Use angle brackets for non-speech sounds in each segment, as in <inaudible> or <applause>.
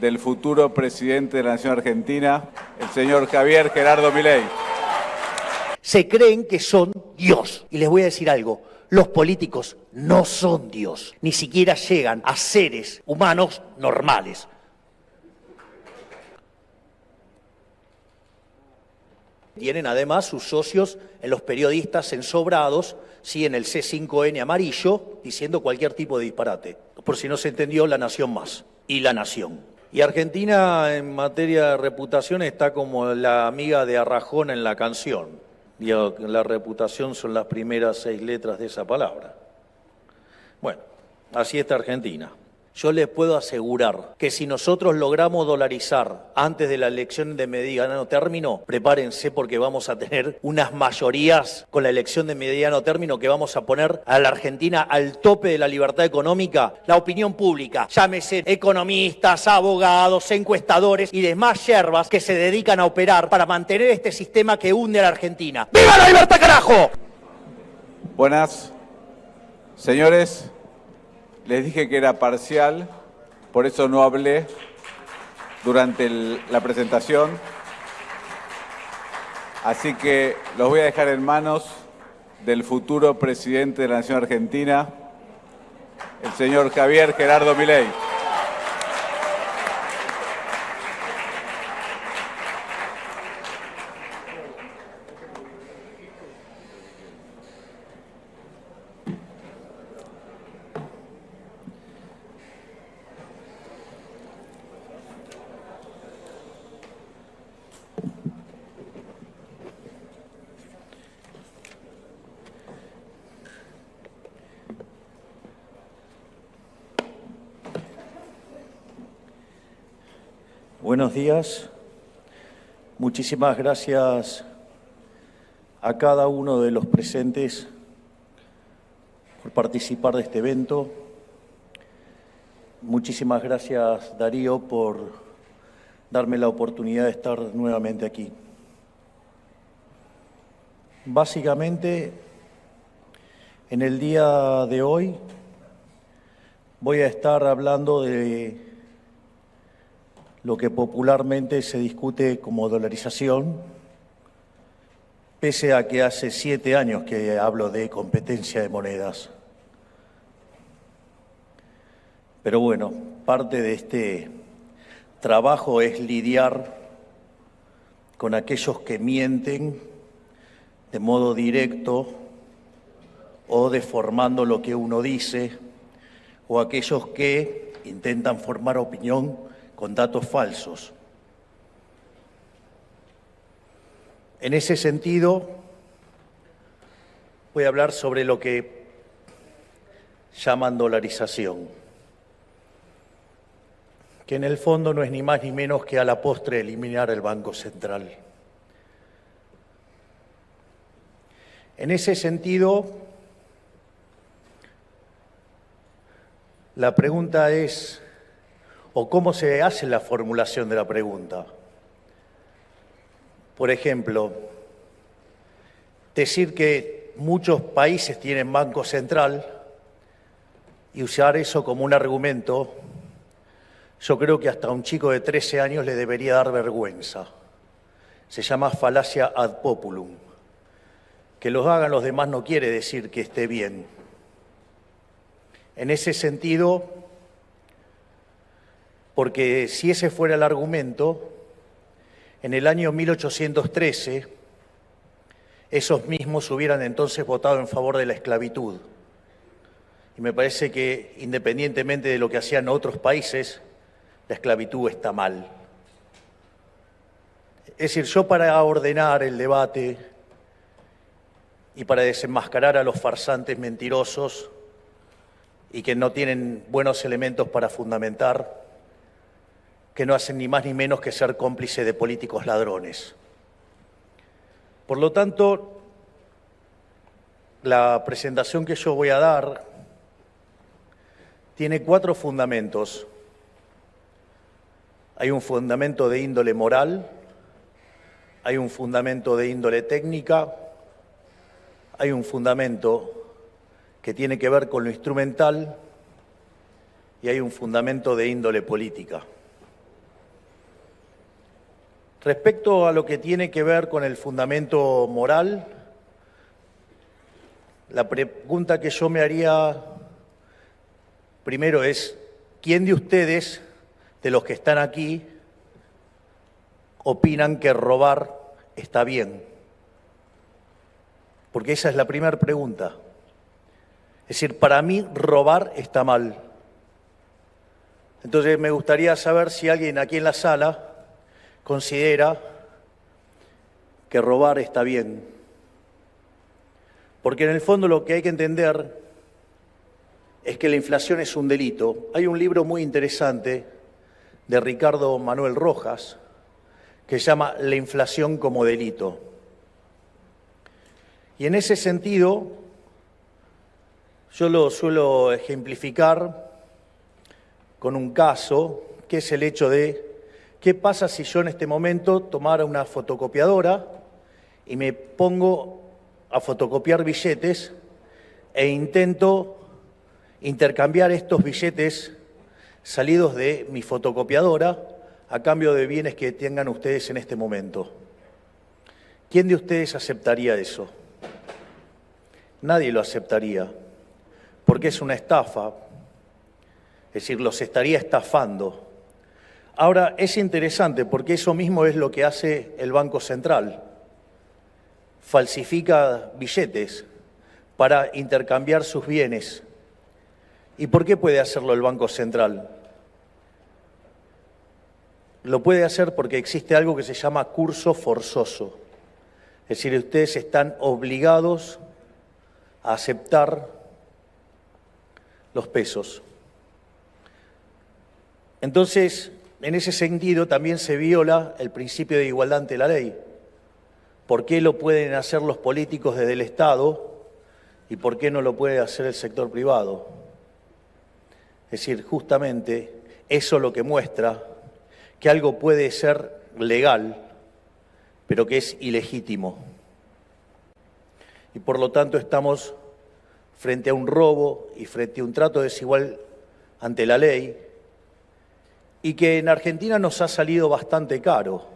del futuro presidente de la Nación Argentina, el señor Javier Gerardo Milei. Se creen que son Dios. Y les voy a decir algo, los políticos no son Dios, ni siquiera llegan a seres humanos normales. Tienen además sus socios en los periodistas ensobrados, sí, en el C5N amarillo, diciendo cualquier tipo de disparate. Por si no se entendió, la nación más y la nación. Y Argentina en materia de reputación está como la amiga de Arrajón en la canción. Y la reputación son las primeras seis letras de esa palabra. Bueno, así está Argentina. Yo les puedo asegurar que si nosotros logramos dolarizar antes de la elección de mediano término, prepárense porque vamos a tener unas mayorías con la elección de mediano término que vamos a poner a la Argentina al tope de la libertad económica. La opinión pública, llámese economistas, abogados, encuestadores y demás yerbas que se dedican a operar para mantener este sistema que hunde a la Argentina. ¡Viva la libertad, carajo! Buenas. Señores, les dije que era parcial, por eso no hablé durante la presentación. Así que los voy a dejar en manos del futuro presidente de la Nación Argentina, el señor Javier Gerardo Milei. Buenos días. Muchísimas gracias a cada uno de los presentes por participar de este evento. Muchísimas gracias, Darío, por darme la oportunidad de estar nuevamente aquí. Básicamente, en el día de hoy voy a estar hablando de lo que popularmente se discute como dolarización, pese a que hace siete años que hablo de competencia de monedas. Pero bueno, parte de este trabajo es lidiar con aquellos que mienten de modo directo o deformando lo que uno dice, o aquellos que intentan formar opinión con datos falsos. En ese sentido, voy a hablar sobre lo que llaman dolarización, que en el fondo no es ni más ni menos que a la postre eliminar el Banco Central. En ese sentido, la pregunta es, o cómo se hace la formulación de la pregunta. Por ejemplo, decir que muchos países tienen banco central y usar eso como un argumento, yo creo que hasta un chico de 13 años le debería dar vergüenza. Se llama falacia ad populum. Que los hagan los demás no quiere decir que esté bien. En ese sentido, porque si ese fuera el argumento, en el año 1813 esos mismos hubieran entonces votado en favor de la esclavitud. Y me parece que independientemente de lo que hacían otros países, la esclavitud está mal. Es decir, yo para ordenar el debate y para desenmascarar a los farsantes mentirosos y que no tienen buenos elementos para fundamentar, que no hacen ni más ni menos que ser cómplice de políticos ladrones. Por lo tanto, la presentación que yo voy a dar tiene cuatro fundamentos. Hay un fundamento de índole moral, hay un fundamento de índole técnica, hay un fundamento que tiene que ver con lo instrumental y hay un fundamento de índole política. Respecto a lo que tiene que ver con el fundamento moral, la pregunta que yo me haría primero es, ¿quién de ustedes, de los que están aquí, opinan que robar está bien? Porque esa es la primera pregunta. Es decir, para mí robar está mal. Entonces me gustaría saber si alguien aquí en la sala considera que robar está bien. Porque en el fondo lo que hay que entender es que la inflación es un delito. Hay un libro muy interesante de Ricardo Manuel Rojas que se llama La inflación como delito. Y en ese sentido, yo lo suelo ejemplificar con un caso, que es el hecho de qué pasa si yo en este momento tomara una fotocopiadora y me pongo a fotocopiar billetes e intento intercambiar estos billetes salidos de mi fotocopiadora a cambio de bienes que tengan ustedes en este momento. ¿Quién de ustedes aceptaría eso? Nadie lo aceptaría, porque es una estafa, es decir, los estaría estafando. Ahora, es interesante porque eso mismo es lo que hace el Banco Central. Falsifica billetes para intercambiar sus bienes. ¿Y por qué puede hacerlo el Banco Central? Lo puede hacer porque existe algo que se llama curso forzoso. Es decir, ustedes están obligados a aceptar los pesos. Entonces, en ese sentido también se viola el principio de igualdad ante la ley. ¿Por qué lo pueden hacer los políticos desde el Estado y por qué no lo puede hacer el sector privado? Es decir, justamente eso lo que muestra que algo puede ser legal, pero que es ilegítimo. Y por lo tanto estamos frente a un robo y frente a un trato desigual ante la ley y que en Argentina nos ha salido bastante caro,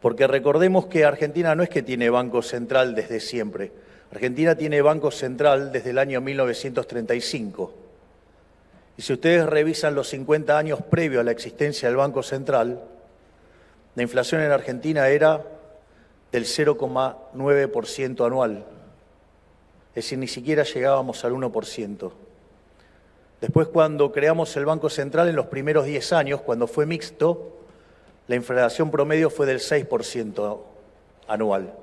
porque recordemos que Argentina no es que tiene Banco Central desde siempre, Argentina tiene Banco Central desde el año 1935. Y si ustedes revisan los 50 años previos a la existencia del Banco Central, la inflación en Argentina era del 0,9% anual. Es decir, ni siquiera llegábamos al 1%. Después, cuando creamos el Banco Central en los primeros 10 años, cuando fue mixto, la inflación promedio fue del 6% anual,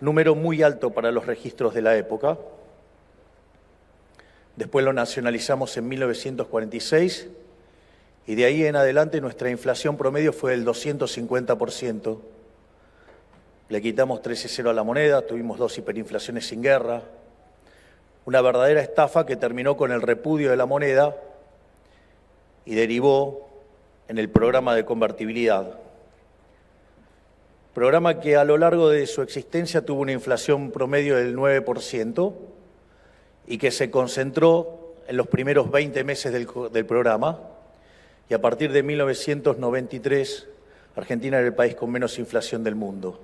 número muy alto para los registros de la época. Después lo nacionalizamos en 1946 y de ahí en adelante nuestra inflación promedio fue del 250%. Le quitamos 13-0 a la moneda, tuvimos dos hiperinflaciones sin guerra, una verdadera estafa que terminó con el repudio de la moneda y derivó en el programa de convertibilidad. Programa que a lo largo de su existencia tuvo una inflación promedio del 9% y que se concentró en los primeros 20 meses del, programa y a partir de 1993 Argentina era el país con menos inflación del mundo.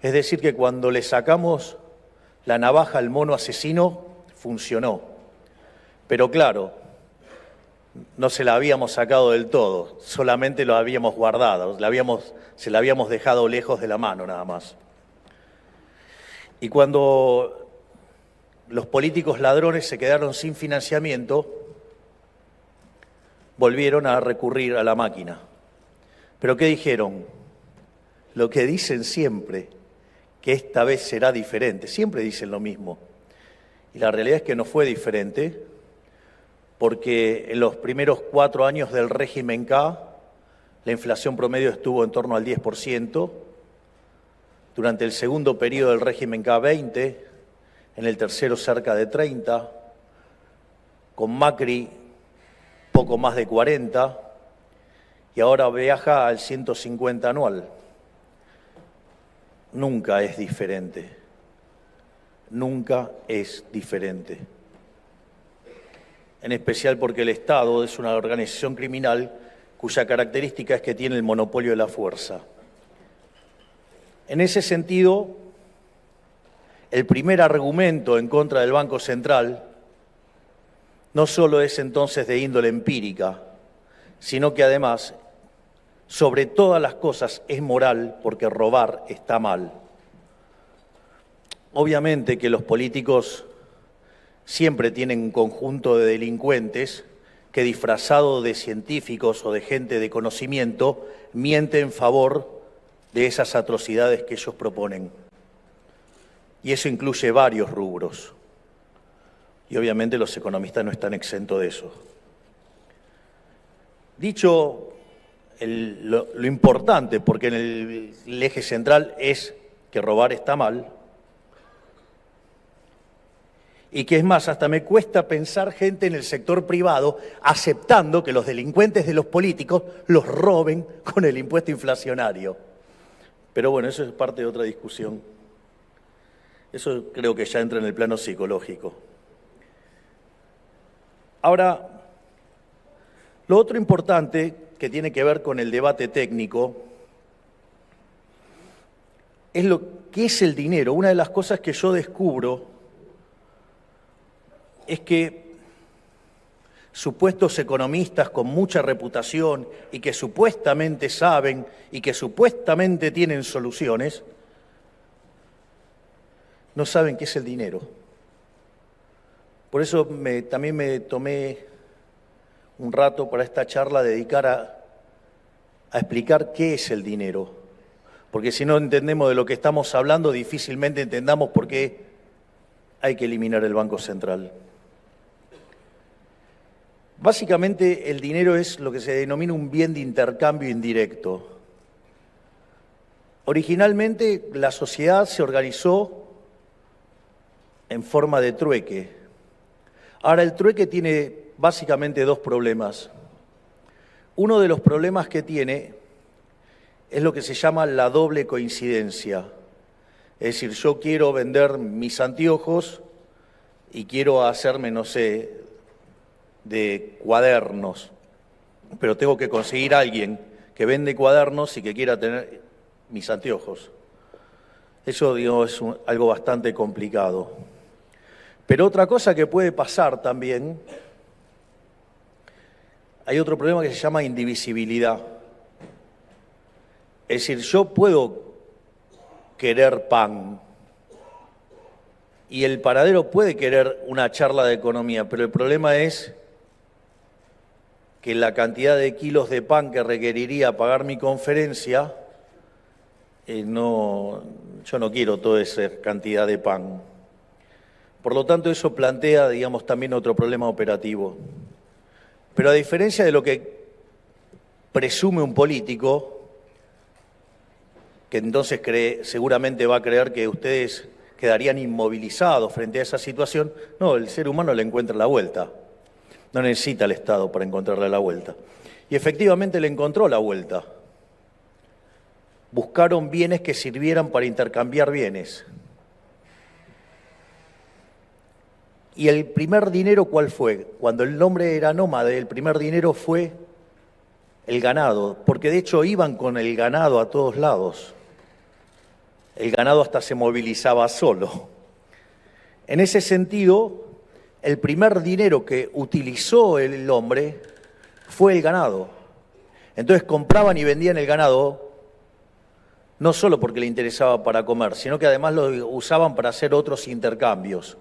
Es decir, que cuando le sacamos la navaja al mono asesino funcionó. Pero claro, no se la habíamos sacado del todo, solamente lo habíamos guardado, se la habíamos dejado lejos de la mano nada más. Y cuando los políticos ladrones se quedaron sin financiamiento, volvieron a recurrir a la máquina. Pero ¿qué dijeron? Lo que dicen siempre, que esta vez será diferente. Siempre dicen lo mismo. Y la realidad es que no fue diferente, porque en los primeros cuatro años del régimen K, la inflación promedio estuvo en torno al 10%, durante el segundo periodo del régimen K 20, en el tercero cerca de 30, con Macri poco más de 40, y ahora viaja al 150 anual nunca es diferente. Nunca es diferente. En especial porque el Estado es una organización criminal cuya característica es que tiene el monopolio de la fuerza. En ese sentido, el primer argumento en contra del Banco Central no solo es entonces de índole empírica, sino que además, sobre todas las cosas, es moral porque robar está mal. Obviamente que los políticos siempre tienen un conjunto de delincuentes que disfrazado de científicos o de gente de conocimiento miente en favor de esas atrocidades que ellos proponen. Y eso incluye varios rubros. Y obviamente los economistas no están exentos de eso. Dicho lo, importante, porque en el eje central es que robar está mal, y que es más, hasta me cuesta pensar gente en el sector privado aceptando que los delincuentes de los políticos los roben con el impuesto inflacionario. Pero bueno, eso es parte de otra discusión. Eso creo que ya entra en el plano psicológico. Ahora, lo otro importante que tiene que ver con el debate técnico es lo que es el dinero. Una de las cosas que yo descubro es que supuestos economistas con mucha reputación y que supuestamente saben y que supuestamente tienen soluciones, no saben qué es el dinero. Por eso también me tomé un rato para esta charla dedicar a, a explicar qué es el dinero. Porque si no entendemos de lo que estamos hablando, difícilmente entendamos por qué hay que eliminar el Banco Central. Básicamente el dinero es lo que se denomina un bien de intercambio indirecto. Originalmente la sociedad se organizó en forma de trueque. Ahora el trueque tiene básicamente dos problemas. Uno de los problemas que tiene es lo que se llama la doble coincidencia. Es decir, yo quiero vender mis anteojos y quiero hacerme, no sé, de cuadernos, pero tengo que conseguir a alguien que vende cuadernos y que quiera tener mis anteojos. Eso digo, es algo bastante complicado. Pero otra cosa que puede pasar también, hay otro problema que se llama indivisibilidad. Es decir, yo puedo querer pan y el paradero puede querer una charla de economía, pero el problema es que la cantidad de kilos de pan que requeriría pagar mi conferencia, eh, no, yo no quiero toda esa cantidad de pan. Por lo tanto, eso plantea, digamos, también otro problema operativo. Pero a diferencia de lo que presume un político, que entonces cree, seguramente va a creer que ustedes quedarían inmovilizados frente a esa situación, no, el ser humano le encuentra la vuelta. No necesita el Estado para encontrarle la vuelta. Y efectivamente le encontró la vuelta. Buscaron bienes que sirvieran para intercambiar bienes. ¿Y el primer dinero cuál fue? Cuando el nombre era nómade, el primer dinero fue el ganado, porque de hecho iban con el ganado a todos lados. El ganado hasta se movilizaba solo. En ese sentido, el primer dinero que utilizó el hombre fue el ganado. Entonces compraban y vendían el ganado no solo porque le interesaba para comer, sino que además lo usaban para hacer otros intercambios.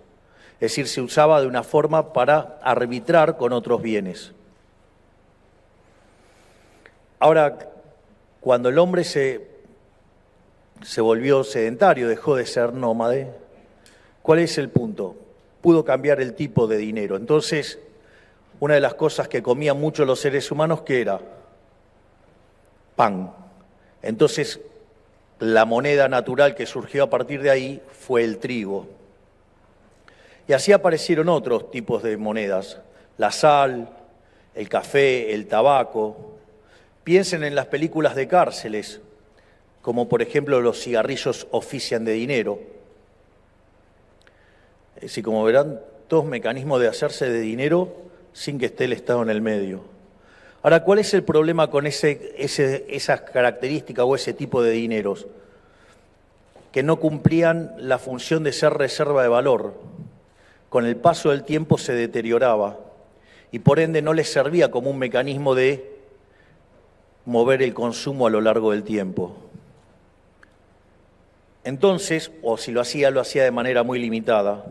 Es decir, se usaba de una forma para arbitrar con otros bienes. Ahora, cuando el hombre se, se volvió sedentario, dejó de ser nómade, ¿cuál es el punto? pudo cambiar el tipo de dinero. Entonces, una de las cosas que comían mucho los seres humanos, ¿qué era? Pan. Entonces, la moneda natural que surgió a partir de ahí fue el trigo. Y así aparecieron otros tipos de monedas, la sal, el café, el tabaco. Piensen en las películas de cárceles, como por ejemplo los cigarrillos ofician de dinero y como verán, todos mecanismos de hacerse de dinero sin que esté el Estado en el medio. Ahora, ¿cuál es el problema con ese, ese, esas características o ese tipo de dineros? Que no cumplían la función de ser reserva de valor. Con el paso del tiempo se deterioraba y por ende no les servía como un mecanismo de mover el consumo a lo largo del tiempo. Entonces, o si lo hacía, lo hacía de manera muy limitada.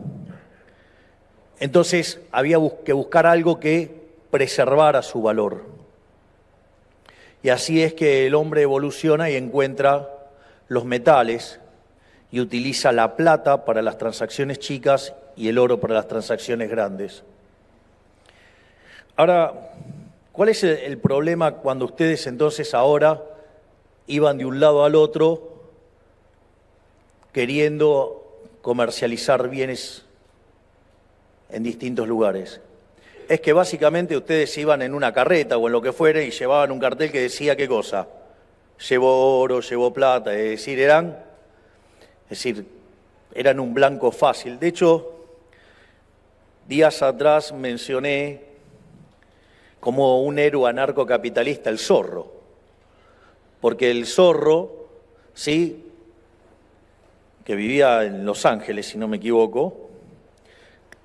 Entonces había que buscar algo que preservara su valor. Y así es que el hombre evoluciona y encuentra los metales y utiliza la plata para las transacciones chicas y el oro para las transacciones grandes. Ahora, ¿cuál es el problema cuando ustedes entonces ahora iban de un lado al otro queriendo comercializar bienes en distintos lugares. Es que básicamente ustedes iban en una carreta o en lo que fuere y llevaban un cartel que decía qué cosa. Llevó oro, llevó plata, es decir, eran, es decir, eran un blanco fácil. De hecho, días atrás mencioné como un héroe anarcocapitalista el zorro, porque el zorro, sí, que vivía en Los Ángeles, si no me equivoco,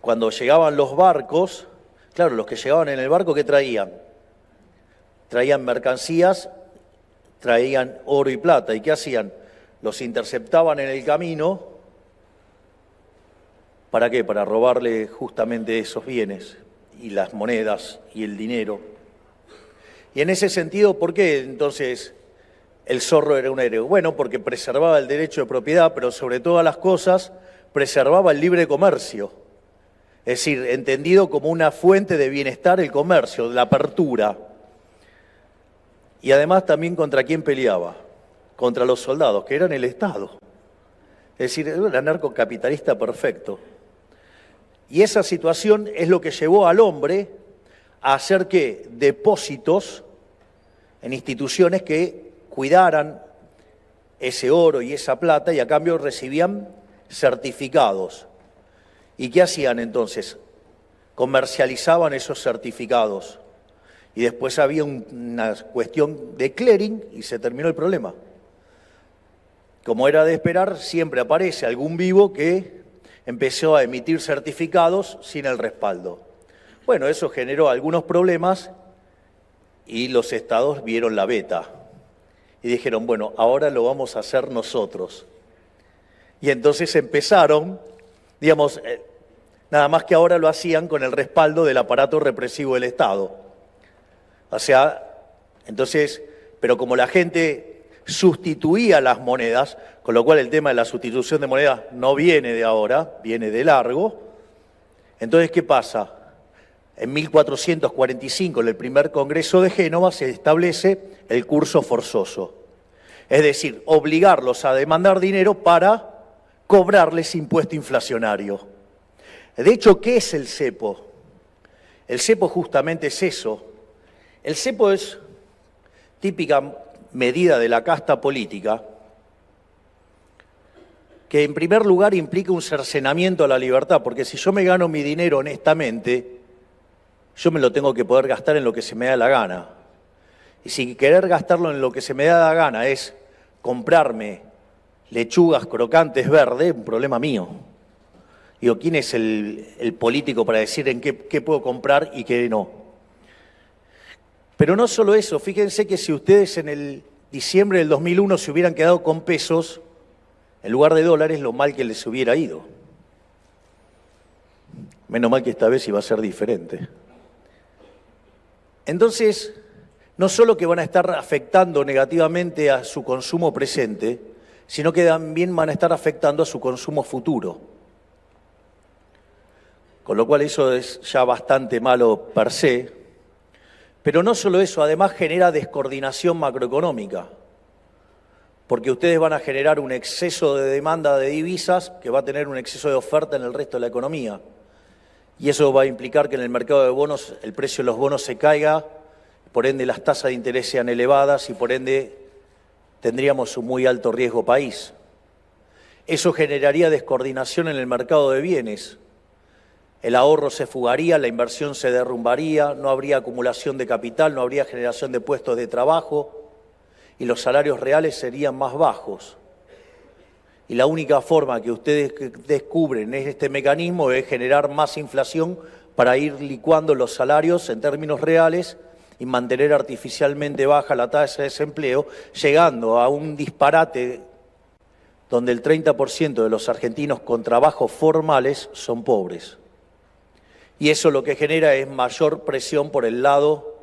cuando llegaban los barcos, claro, los que llegaban en el barco, ¿qué traían? Traían mercancías, traían oro y plata. ¿Y qué hacían? Los interceptaban en el camino. ¿Para qué? Para robarle justamente esos bienes y las monedas y el dinero. Y en ese sentido, ¿por qué entonces el zorro era un héroe? Bueno, porque preservaba el derecho de propiedad, pero sobre todas las cosas preservaba el libre comercio. Es decir, entendido como una fuente de bienestar el comercio, la apertura. Y además también contra quién peleaba, contra los soldados, que eran el Estado. Es decir, era un anarcocapitalista perfecto. Y esa situación es lo que llevó al hombre a hacer que depósitos en instituciones que cuidaran ese oro y esa plata y a cambio recibían certificados. ¿Y qué hacían entonces? Comercializaban esos certificados. Y después había una cuestión de clearing y se terminó el problema. Como era de esperar, siempre aparece algún vivo que empezó a emitir certificados sin el respaldo. Bueno, eso generó algunos problemas y los estados vieron la beta y dijeron, bueno, ahora lo vamos a hacer nosotros. Y entonces empezaron, digamos, eh, nada más que ahora lo hacían con el respaldo del aparato represivo del Estado. O sea, entonces, pero como la gente sustituía las monedas, con lo cual el tema de la sustitución de monedas no viene de ahora, viene de largo, entonces, ¿qué pasa? En 1445, en el primer Congreso de Génova, se establece el curso forzoso. Es decir, obligarlos a demandar dinero para cobrarles impuesto inflacionario. De hecho, ¿qué es el cepo? El cepo justamente es eso. El cepo es típica medida de la casta política que en primer lugar implica un cercenamiento a la libertad, porque si yo me gano mi dinero honestamente, yo me lo tengo que poder gastar en lo que se me da la gana. Y si querer gastarlo en lo que se me da la gana es comprarme lechugas crocantes verdes, un problema mío. Digo, ¿quién es el, político para decir en qué, qué puedo comprar y qué no? Pero no solo eso, fíjense que si ustedes en el diciembre del 2001 se hubieran quedado con pesos, en lugar de dólares, lo mal que les hubiera ido. Menos mal que esta vez iba a ser diferente. Entonces, no solo que van a estar afectando negativamente a su consumo presente, sino que también van a estar afectando a su consumo futuro. Con lo cual eso es ya bastante malo per se, pero no solo eso, además genera descoordinación macroeconómica, porque ustedes van a generar un exceso de demanda de divisas que va a tener un exceso de oferta en el resto de la economía y eso va a implicar que en el mercado de bonos el precio de los bonos se caiga, por ende las tasas de interés sean elevadas y por ende tendríamos un muy alto riesgo país. Eso generaría descoordinación en el mercado de bienes. El ahorro se fugaría, la inversión se derrumbaría, no habría acumulación de capital, no habría generación de puestos de trabajo y los salarios reales serían más bajos. Y la única forma que ustedes descubren este mecanismo es generar más inflación para ir licuando los salarios en términos reales y mantener artificialmente baja la tasa de desempleo, llegando a un disparate donde el 30% de los argentinos con trabajos formales son pobres. Y eso lo que genera es mayor presión por el lado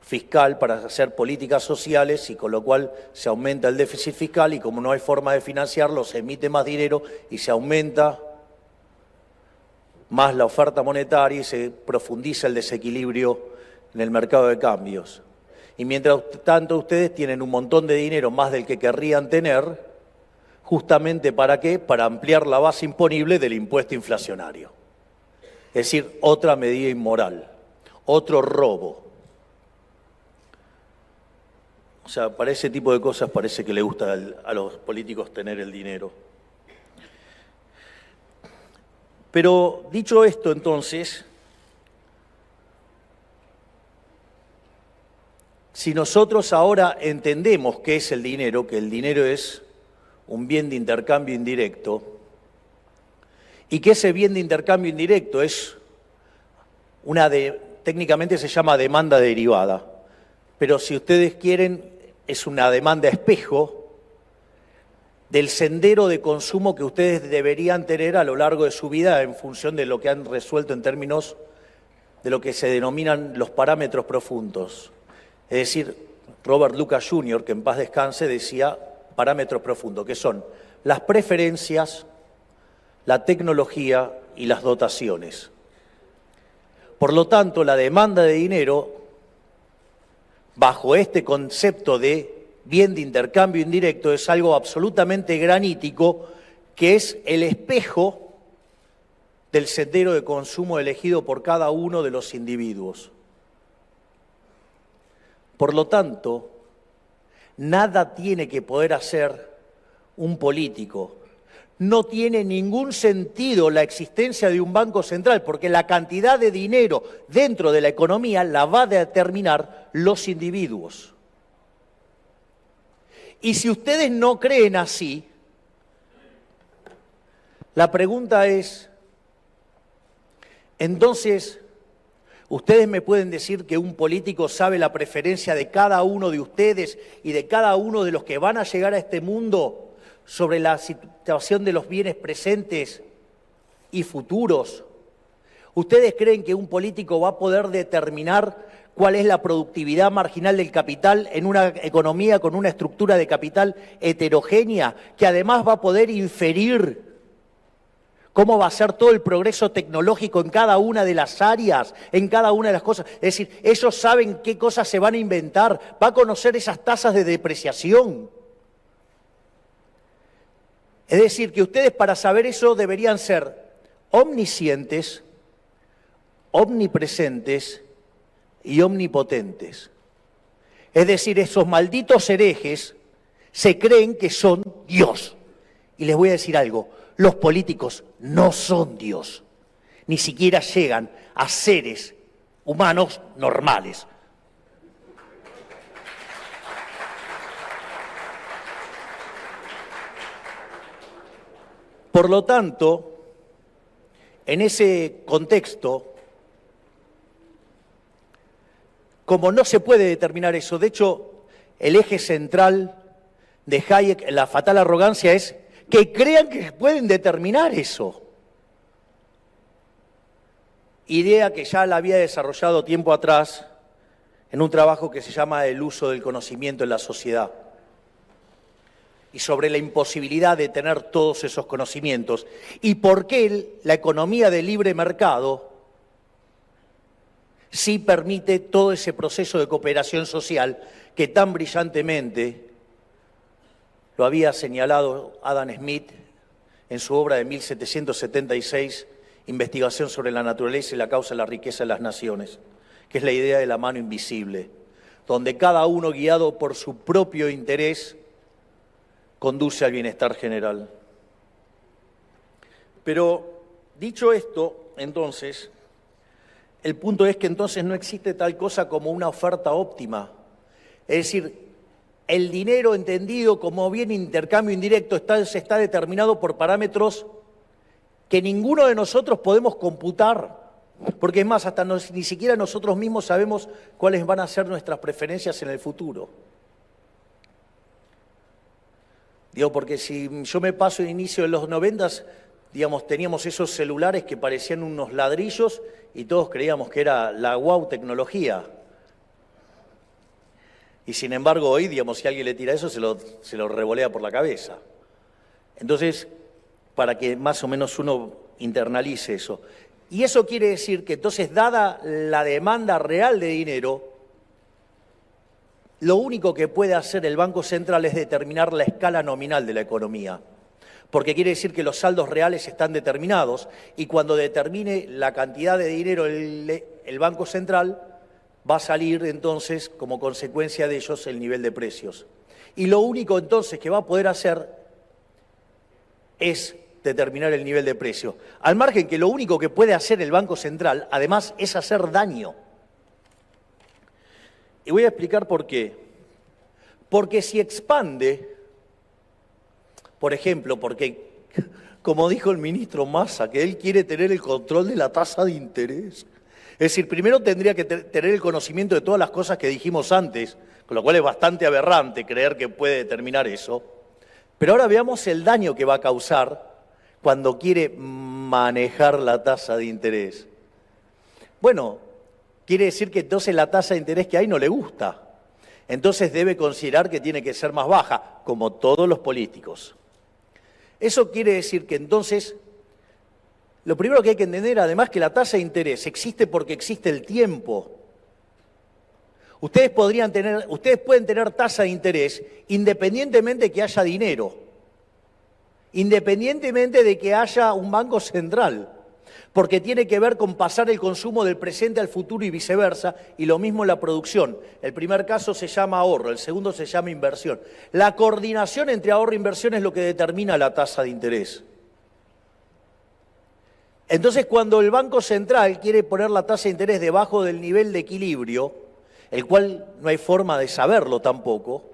fiscal para hacer políticas sociales y con lo cual se aumenta el déficit fiscal y como no hay forma de financiarlo, se emite más dinero y se aumenta más la oferta monetaria y se profundiza el desequilibrio en el mercado de cambios. Y mientras tanto ustedes tienen un montón de dinero más del que querrían tener, justamente para qué? Para ampliar la base imponible del impuesto inflacionario. Es decir, otra medida inmoral, otro robo. O sea, para ese tipo de cosas parece que le gusta a los políticos tener el dinero. Pero dicho esto, entonces, si nosotros ahora entendemos qué es el dinero, que el dinero es un bien de intercambio indirecto, y que ese bien de intercambio indirecto es una de, técnicamente se llama demanda derivada, pero si ustedes quieren, es una demanda espejo del sendero de consumo que ustedes deberían tener a lo largo de su vida en función de lo que han resuelto en términos de lo que se denominan los parámetros profundos. Es decir, Robert Lucas Jr., que en paz descanse, decía parámetros profundos, que son las preferencias, la tecnología y las dotaciones. Por lo tanto, la demanda de dinero, bajo este concepto de bien de intercambio indirecto es algo absolutamente granítico, que es el espejo del sendero de consumo elegido por cada uno de los individuos. Por lo tanto, nada tiene que poder hacer un político. No tiene ningún sentido la existencia de un banco central, porque la cantidad de dinero dentro de la economía la va a determinar los individuos. Y si ustedes no creen así, la pregunta es, entonces, ¿ustedes me pueden decir que un político sabe la preferencia de cada uno de ustedes y de cada uno de los que van a llegar a este mundo sobre la situación de los bienes presentes y futuros? ¿Ustedes creen que un político va a poder determinar cuál es la productividad marginal del capital en una economía con una estructura de capital heterogénea, que además va a poder inferir cómo va a ser todo el progreso tecnológico en cada una de las áreas, en cada una de las cosas. Es decir, ellos saben qué cosas se van a inventar, va a conocer esas tasas de depreciación. Es decir, que ustedes para saber eso deberían ser omniscientes, omnipresentes y omnipotentes. Es decir, esos malditos herejes se creen que son Dios. Y les voy a decir algo, los políticos no son Dios, ni siquiera llegan a seres humanos normales. Por lo tanto, en ese contexto, como no se puede determinar eso. De hecho, el eje central de Hayek, la fatal arrogancia, es que crean que pueden determinar eso. Idea que ya la había desarrollado tiempo atrás en un trabajo que se llama El uso del conocimiento en la sociedad y sobre la imposibilidad de tener todos esos conocimientos y por qué la economía de libre mercado sí permite todo ese proceso de cooperación social que tan brillantemente lo había señalado Adam Smith en su obra de 1776, Investigación sobre la naturaleza y la causa de la riqueza de las naciones, que es la idea de la mano invisible, donde cada uno guiado por su propio interés conduce al bienestar general. Pero dicho esto, entonces, el punto es que entonces no existe tal cosa como una oferta óptima. Es decir, el dinero entendido como bien intercambio indirecto está, está determinado por parámetros que ninguno de nosotros podemos computar. Porque es más, hasta ni siquiera nosotros mismos sabemos cuáles van a ser nuestras preferencias en el futuro. Digo, porque si yo me paso de inicio de los noventas, digamos, teníamos esos celulares que parecían unos ladrillos y todos creíamos que era la wow tecnología. Y sin embargo hoy, digamos, si alguien le tira eso, se lo, se lo revolea por la cabeza. Entonces, para que más o menos uno internalice eso. Y eso quiere decir que entonces, dada la demanda real de dinero, lo único que puede hacer el Banco Central es determinar la escala nominal de la economía, porque quiere decir que los saldos reales están determinados y cuando determine la cantidad de dinero el, Banco Central va a salir entonces como consecuencia de ellos el nivel de precios. Y lo único entonces que va a poder hacer es determinar el nivel de precio. Al margen que lo único que puede hacer el Banco Central, además, es hacer daño. Y voy a explicar por qué. Porque si expande, por ejemplo, porque, como dijo el ministro Massa, que él quiere tener el control de la tasa de interés. Es decir, primero tendría que tener el conocimiento de todas las cosas que dijimos antes, con lo cual es bastante aberrante creer que puede determinar eso. Pero ahora veamos el daño que va a causar cuando quiere manejar la tasa de interés? Bueno, quiere decir que entonces la tasa de interés que hay no le gusta. Entonces debe considerar que tiene que ser más baja, como todos los políticos. Eso quiere decir que entonces, lo primero que hay que entender además que la tasa de interés existe porque existe el tiempo. Ustedes, podrían tener, ustedes pueden tener tasa de interés independientemente de que haya dinero independientemente de que haya un banco central, porque tiene que ver con pasar el consumo del presente al futuro y viceversa, y lo mismo la producción. El primer caso se llama ahorro, el segundo se llama inversión. La coordinación entre ahorro e inversión es lo que determina la tasa de interés. Entonces, cuando el Banco Central quiere poner la tasa de interés debajo del nivel de equilibrio, el cual no hay forma de saberlo tampoco,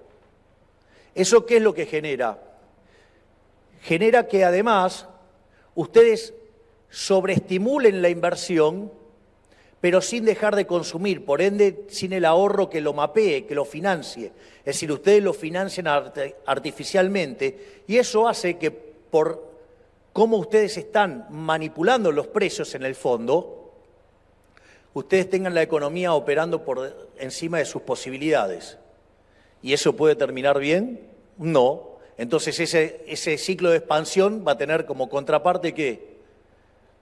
¿eso qué es lo que genera? genera que además ustedes sobreestimulen la inversión, pero sin dejar de consumir, por ende sin el ahorro que lo mapee, que lo financie. Es decir, ustedes lo financian artificialmente y eso hace que por cómo ustedes están manipulando los precios en el fondo, ustedes tengan la economía operando por encima de sus posibilidades. ¿Y eso puede terminar bien? No, entonces ese, ese ciclo de expansión va a tener como contraparte qué?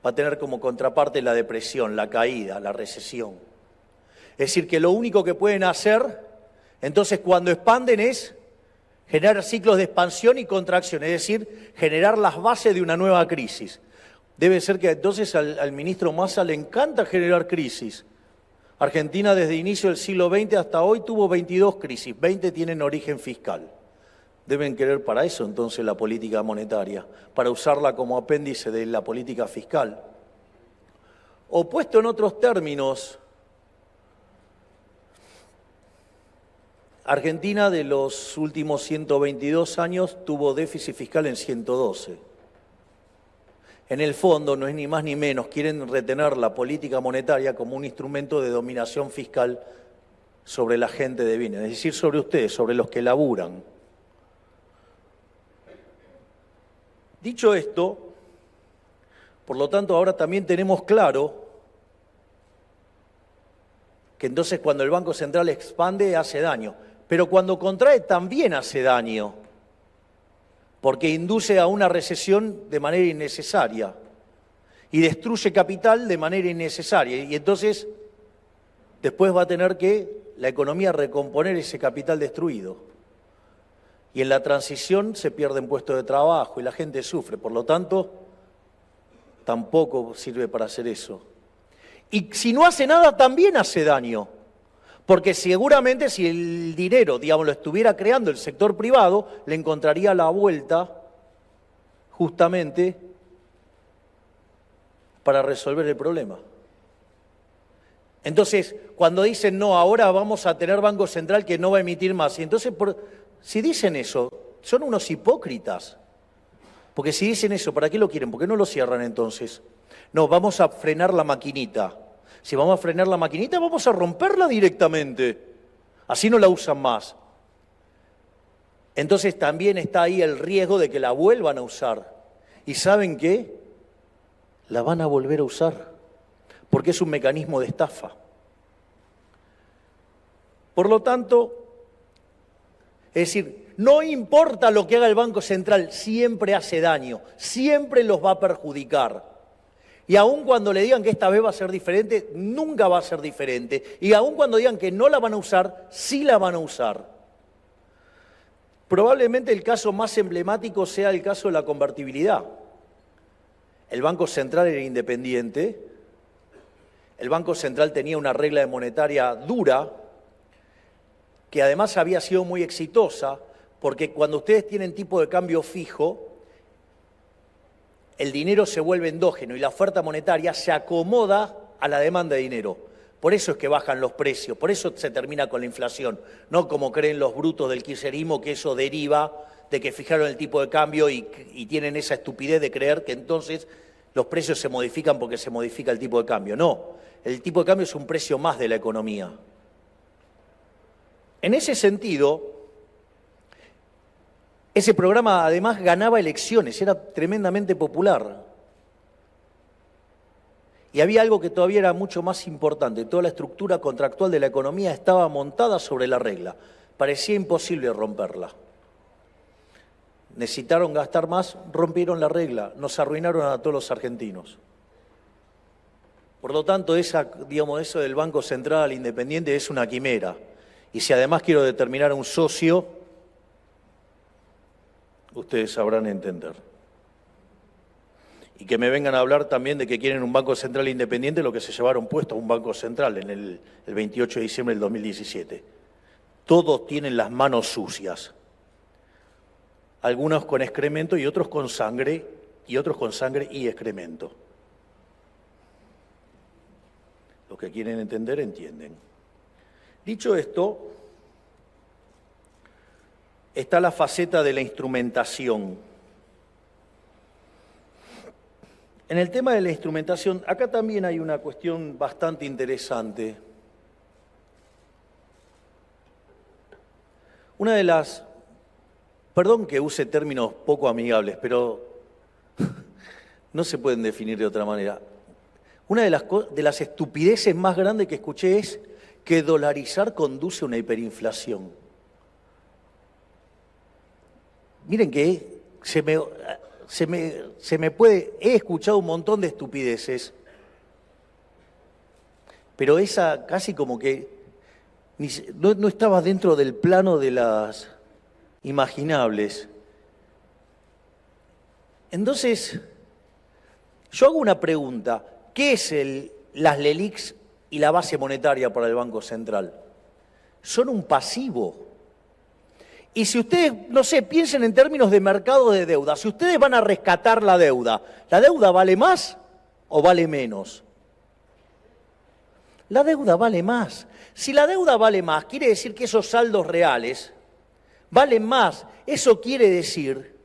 Va a tener como contraparte la depresión, la caída, la recesión. Es decir, que lo único que pueden hacer, entonces cuando expanden es generar ciclos de expansión y contracción, es decir, generar las bases de una nueva crisis. Debe ser que entonces al, al ministro Massa le encanta generar crisis. Argentina desde inicio del siglo XX hasta hoy tuvo 22 crisis, 20 tienen origen fiscal. Deben querer para eso entonces la política monetaria, para usarla como apéndice de la política fiscal. O puesto en otros términos, Argentina de los últimos 122 años tuvo déficit fiscal en 112. En el fondo no es ni más ni menos, quieren retener la política monetaria como un instrumento de dominación fiscal sobre la gente de bienes, es decir, sobre ustedes, sobre los que laburan. Dicho esto, por lo tanto ahora también tenemos claro que entonces cuando el Banco Central expande hace daño, pero cuando contrae también hace daño, porque induce a una recesión de manera innecesaria y destruye capital de manera innecesaria. Y entonces después va a tener que la economía recomponer ese capital destruido y en la transición se pierden puestos de trabajo y la gente sufre. Por lo tanto, tampoco sirve para hacer eso. Y si no hace nada, también hace daño. Porque seguramente si el dinero, digamos, lo estuviera creando el sector privado, le encontraría la vuelta justamente para resolver el problema. Entonces, cuando dicen, no, ahora vamos a tener Banco Central que no va a emitir más, y entonces, si dicen eso, son unos hipócritas. Porque si dicen eso, ¿para qué lo quieren? ¿Por qué no lo cierran entonces? No, vamos a frenar la maquinita. Si vamos a frenar la maquinita, vamos a romperla directamente. Así no la usan más. Entonces también está ahí el riesgo de que la vuelvan a usar. ¿Y saben qué? La van a volver a usar, porque es un mecanismo de estafa. Por lo tanto, es decir, no importa lo que haga el Banco Central, siempre hace daño, siempre los va a perjudicar. Y aun cuando le digan que esta vez va a ser diferente, nunca va a ser diferente. Y aun cuando digan que no la van a usar, sí la van a usar. Probablemente el caso más emblemático sea el caso de la convertibilidad. El Banco Central era independiente, el Banco Central tenía una regla monetaria dura, que además había sido muy exitosa, porque cuando ustedes tienen tipo de cambio fijo, el dinero se vuelve endógeno y la oferta monetaria se acomoda a la demanda de dinero. Por eso es que bajan los precios, por eso se termina con la inflación, no como creen los brutos del kirchnerismo que eso deriva de que fijaron el tipo de cambio y, y, tienen esa estupidez de creer que entonces los precios se modifican porque se modifica el tipo de cambio. No, el tipo de cambio es un precio más de la economía. En ese sentido, ese programa además ganaba elecciones, era tremendamente popular. Y había algo que todavía era mucho más importante, toda la estructura contractual de la economía estaba montada sobre la regla, parecía imposible romperla. Necesitaron gastar más, rompieron la regla, nos arruinaron a todos los argentinos. Por lo tanto, esa, digamos, eso del Banco Central Independiente es una quimera. Y si además quiero determinar a un socio, ustedes sabrán entender. Y que me vengan a hablar también de que quieren un Banco Central independiente, lo que se llevaron puesto a un Banco Central en el, el 28 de diciembre del 2017. Todos tienen las manos sucias. Algunos con excremento y otros con sangre, y otros con sangre y excremento. Los que quieren entender, entienden. Dicho esto, está la faceta de la instrumentación. En el tema de la instrumentación, acá también hay una cuestión bastante interesante. Una de las, perdón que use términos poco amigables, pero <laughs> no se pueden definir de otra manera. Una de las, de las estupideces más grandes que escuché es que dolarizar conduce a una hiperinflación. Miren que se me, se me, puede, he escuchado un montón de estupideces, pero esa casi como que no, no estaba dentro del plano de las imaginables. Entonces, yo hago una pregunta. ¿Qué es el, las LELIX y la base monetaria para el Banco Central? Son un pasivo. Y si ustedes, no sé, piensen en términos de mercado de deuda, si ustedes van a rescatar la deuda, ¿la deuda vale más o vale menos? La deuda vale más. Si la deuda vale más, quiere decir que esos saldos reales valen más. Eso quiere decir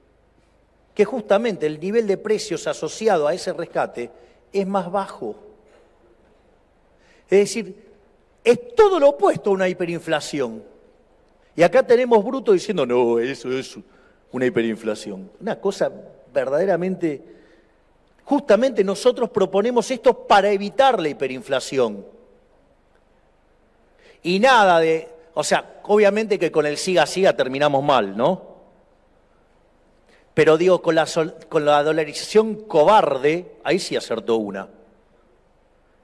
que justamente el nivel de precios asociado a ese rescate es más bajo. Es decir, es todo lo opuesto a una hiperinflación. Y acá tenemos Bruto diciendo, no, eso es una hiperinflación. Una cosa verdaderamente... Justamente nosotros proponemos esto para evitar la hiperinflación. Y nada de... O sea, obviamente que con el siga-siga terminamos mal, ¿no? Pero digo, con la, con la dolarización cobarde, ahí sí acertó una.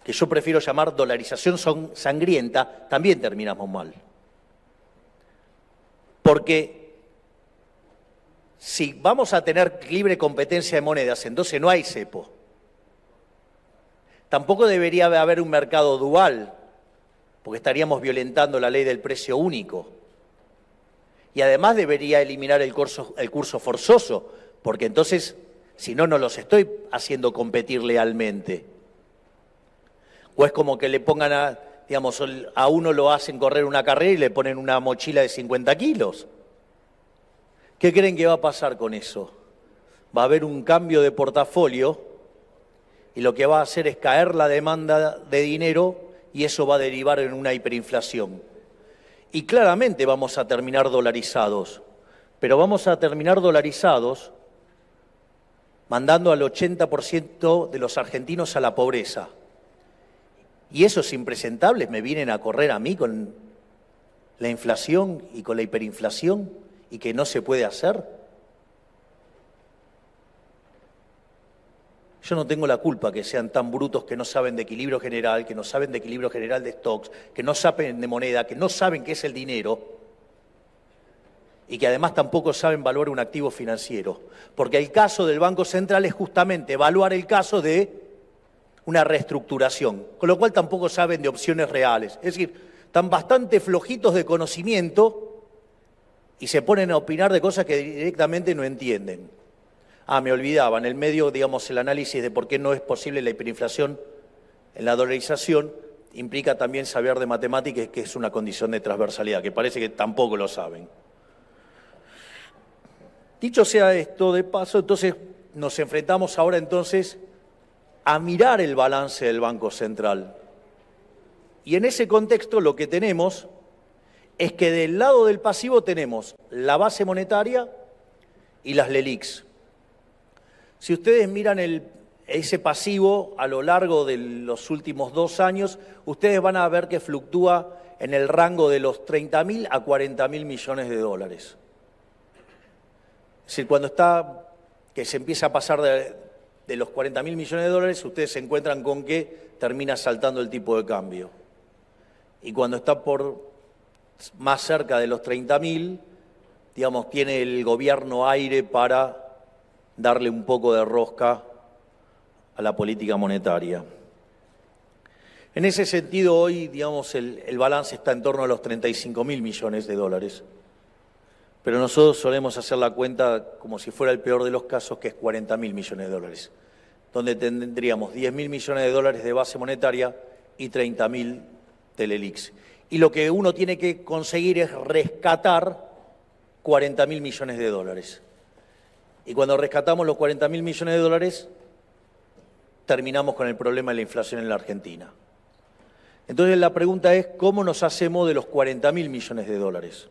Que yo prefiero llamar dolarización sangrienta, también terminamos mal. Porque si vamos a tener libre competencia de monedas, entonces no hay cepo. Tampoco debería haber un mercado dual, porque estaríamos violentando la ley del precio único. Y además debería eliminar el curso, el curso forzoso, porque entonces Si no, no los estoy haciendo competir lealmente. O es como que le pongan a, digamos, a uno lo hacen correr una carrera y le ponen una mochila de 50 kilos. ¿Qué creen que va a pasar con eso? Va a haber un cambio de portafolio y lo que va a hacer es caer la demanda de dinero y eso va a derivar en una hiperinflación. Y claramente vamos a terminar dolarizados, pero vamos a terminar dolarizados mandando al 80% de los argentinos a la pobreza. Y esos impresentables me vienen a correr a mí con la inflación y con la hiperinflación y que no se puede hacer. Yo no tengo la culpa que sean tan brutos que no saben de equilibrio general, que no saben de equilibrio general de stocks, que no saben de moneda, que no saben qué es el dinero y que además tampoco saben evaluar un activo financiero. Porque el caso del Banco Central es justamente evaluar el caso de una reestructuración, con lo cual tampoco saben de opciones reales. Es decir, están bastante flojitos de conocimiento y se ponen a opinar de cosas que directamente no entienden. Ah, me olvidaba, en el medio, digamos, el análisis de por qué no es posible la hiperinflación en la dolarización implica también saber de matemáticas que es una condición de transversalidad, que parece que tampoco lo saben. Dicho sea esto de paso, entonces nos enfrentamos ahora entonces a mirar el balance del Banco Central. Y en ese contexto lo que tenemos es que del lado del pasivo tenemos la base monetaria y las LELIX. Si ustedes miran ese pasivo a lo largo de los últimos dos años, ustedes van a ver que fluctúa en el rango de los 30.000 a 40.000 millones de dólares. Es decir, cuando está, que se empieza a pasar de, de los 40.000 millones de dólares, ustedes se encuentran con que termina saltando el tipo de cambio. Y cuando está por más cerca de los 30.000, digamos, tiene el gobierno aire para darle un poco de rosca a la política monetaria. En ese sentido, hoy, digamos, el, balance está en torno a los 35 mil millones de dólares. Pero nosotros solemos hacer la cuenta como si fuera el peor de los casos, que es 40 mil millones de dólares, donde tendríamos 10 mil millones de dólares de base monetaria y 30 mil telelix. Y lo que uno tiene que conseguir es rescatar 40 mil millones de dólares. Y cuando rescatamos los 40 mil millones de dólares, terminamos con el problema de la inflación en la Argentina. Entonces la pregunta es, ¿cómo nos hacemos de los 40 mil millones de dólares?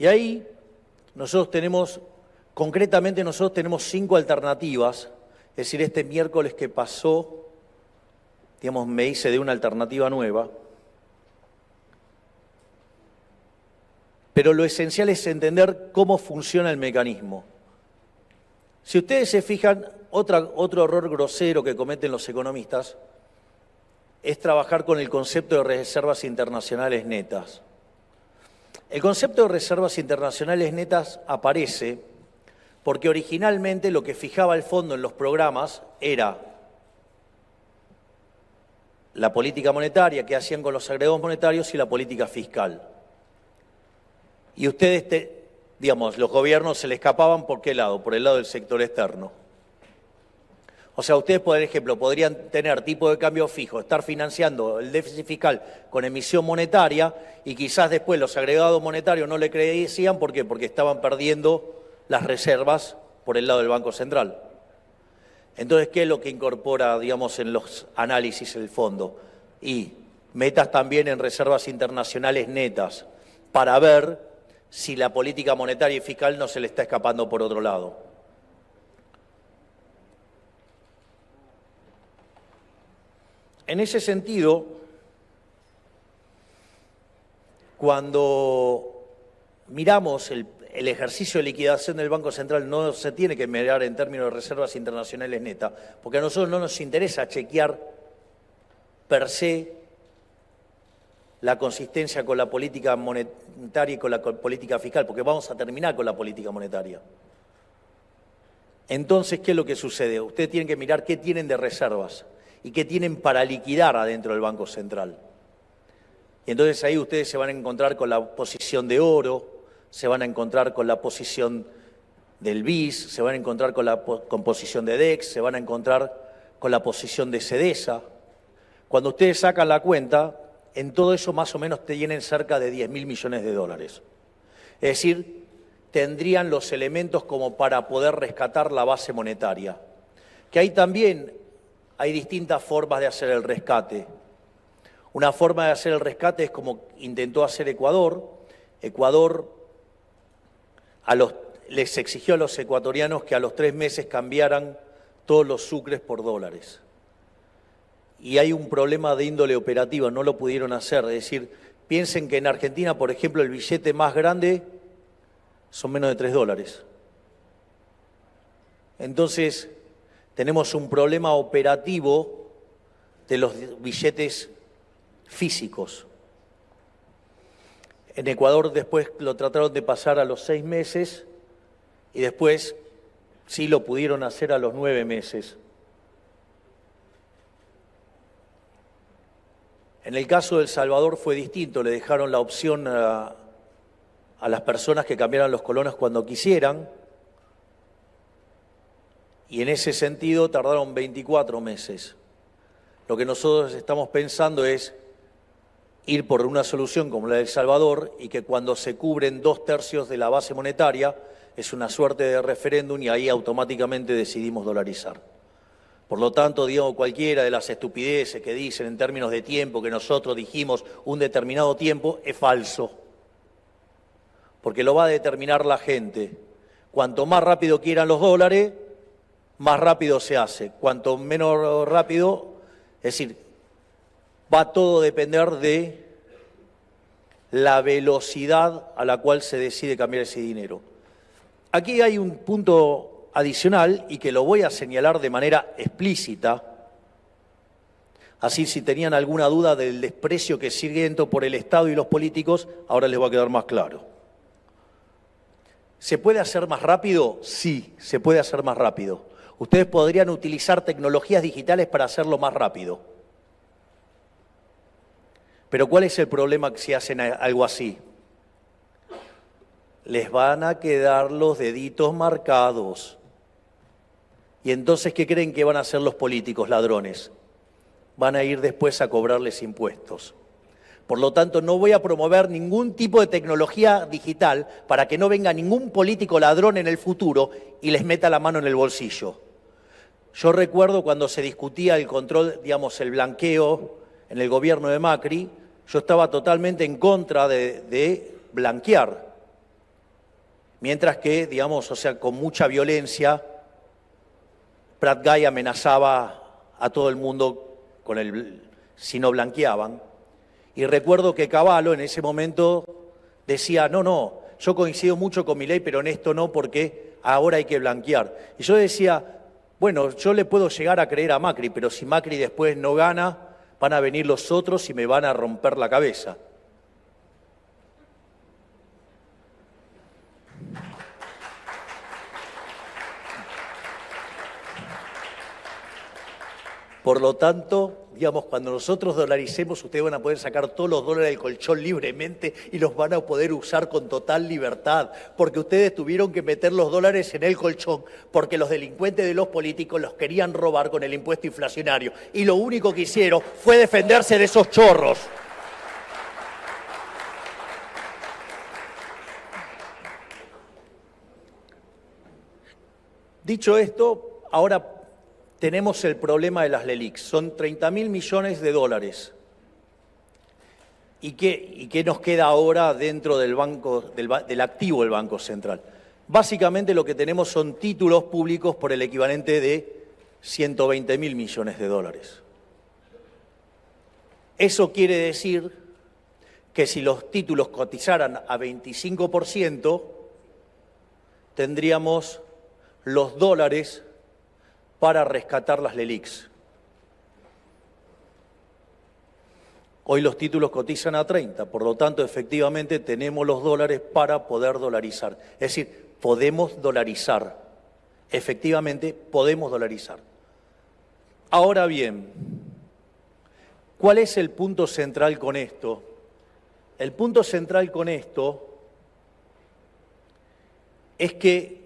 Y ahí nosotros tenemos, concretamente nosotros tenemos cinco alternativas, es decir, este miércoles que pasó, digamos, me hice de una alternativa nueva, pero lo esencial es entender cómo funciona el mecanismo. Si ustedes se fijan, otro error grosero que cometen los economistas es trabajar con el concepto de reservas internacionales netas. El concepto de reservas internacionales netas aparece porque originalmente lo que fijaba el fondo en los programas era la política monetaria que hacían con los agregados monetarios y la política fiscal. Y ustedes, digamos, los gobiernos se le escapaban por qué lado? Por el lado del sector externo. O sea, ustedes, por ejemplo, podrían tener tipo de cambio fijo, estar financiando el déficit fiscal con emisión monetaria y quizás después los agregados monetarios no le creían, ¿por qué? Porque estaban perdiendo las reservas por el lado del Banco Central. Entonces, ¿qué es lo que incorpora, digamos, en los análisis el fondo? Y metas también en reservas internacionales netas para ver si la política monetaria y fiscal no se le está escapando por otro lado. En ese sentido, cuando miramos el, ejercicio de liquidación del Banco Central, no se tiene que mirar en términos de reservas internacionales netas, porque a nosotros no nos interesa chequear per se la consistencia con la política monetaria y con la política fiscal, porque vamos a terminar con la política monetaria. Entonces, ¿qué es lo que sucede? Ustedes tienen que mirar qué tienen de reservas y qué tienen para liquidar adentro del Banco Central. Y entonces ahí ustedes se van a encontrar con la posición de oro, se van a encontrar con la posición del BIS, se van a encontrar con la composición de DEX, se van a encontrar con la posición de CEDESA. Cuando ustedes sacan la cuenta, en todo eso más o menos tienen cerca de 10 mil millones de dólares. Es decir, tendrían los elementos como para poder rescatar la base monetaria. Que ahí también hay distintas formas de hacer el rescate. Una forma de hacer el rescate es como intentó hacer Ecuador. Ecuador les exigió a los ecuatorianos que a los tres meses cambiaran todos los sucres por dólares. Y hay un problema de índole operativa, no lo pudieron hacer. Es decir, piensen que en Argentina, por ejemplo, el billete más grande son menos de tres dólares. Entonces, tenemos un problema operativo de los billetes físicos. En Ecuador después lo trataron de pasar a los seis meses y después sí lo pudieron hacer a los nueve meses. En el caso de El Salvador fue distinto, le dejaron la opción a, las personas que cambiaran los colonos cuando quisieran, y en ese sentido tardaron 24 meses. Lo que nosotros estamos pensando es ir por una solución como la de El Salvador y que cuando se cubren dos tercios de la base monetaria es una suerte de referéndum y ahí automáticamente decidimos dolarizar. Por lo tanto, digo, cualquiera de las estupideces que dicen en términos de tiempo, que nosotros dijimos un determinado tiempo, es falso porque lo va a determinar la gente. Cuanto más rápido quieran los dólares, más rápido se hace. Cuanto menos rápido, es decir, va todo a depender de la velocidad a la cual se decide cambiar ese dinero. Aquí hay un punto adicional y que lo voy a señalar de manera explícita. Así si tenían alguna duda del desprecio que siento por el Estado y los políticos, ahora les va a quedar más claro. ¿Se puede hacer más rápido? Sí, se puede hacer más rápido. Ustedes podrían utilizar tecnologías digitales para hacerlo más rápido. Pero ¿cuál es el problema si hacen algo así? Les van a quedar los deditos marcados. Y entonces, ¿qué creen que van a hacer los políticos ladrones? Van a ir después a cobrarles impuestos. Por lo tanto, no voy a promover ningún tipo de tecnología digital para que no venga ningún político ladrón en el futuro y les meta la mano en el bolsillo. Yo recuerdo cuando se discutía el control, digamos, el blanqueo en el gobierno de Macri, yo estaba totalmente en contra de, blanquear. Mientras que, digamos, o sea, con mucha violencia, Prat Guy amenazaba a todo el mundo con el, si no blanqueaban. Y recuerdo que Caballo en ese momento decía, no, no, yo coincido mucho con mi ley, pero en esto no, porque ahora hay que blanquear. Y yo decía, bueno, yo le puedo llegar a creer a Macri, pero si Macri después no gana, van a venir los otros y me van a romper la cabeza. Por lo tanto, digamos, cuando nosotros dolaricemos, ustedes van a poder sacar todos los dólares del colchón libremente y los van a poder usar con total libertad, porque ustedes tuvieron que meter los dólares en el colchón, porque los delincuentes de los políticos los querían robar con el impuesto inflacionario. Y lo único que hicieron fue defenderse de esos chorros. Dicho esto, ahora tenemos el problema de las LELIX. Son 30 mil millones de dólares. ¿Y qué, nos queda ahora dentro del, banco, del, activo del Banco Central? Básicamente lo que tenemos son títulos públicos por el equivalente de 120 mil millones de dólares. Eso quiere decir que si los títulos cotizaran a 25%, tendríamos los dólares para rescatar las LELIX. Hoy los títulos cotizan a 30, por lo tanto, efectivamente tenemos los dólares para poder dolarizar. Es decir, podemos dolarizar. Efectivamente, podemos dolarizar. Ahora bien, ¿cuál es el punto central con esto? El punto central con esto es que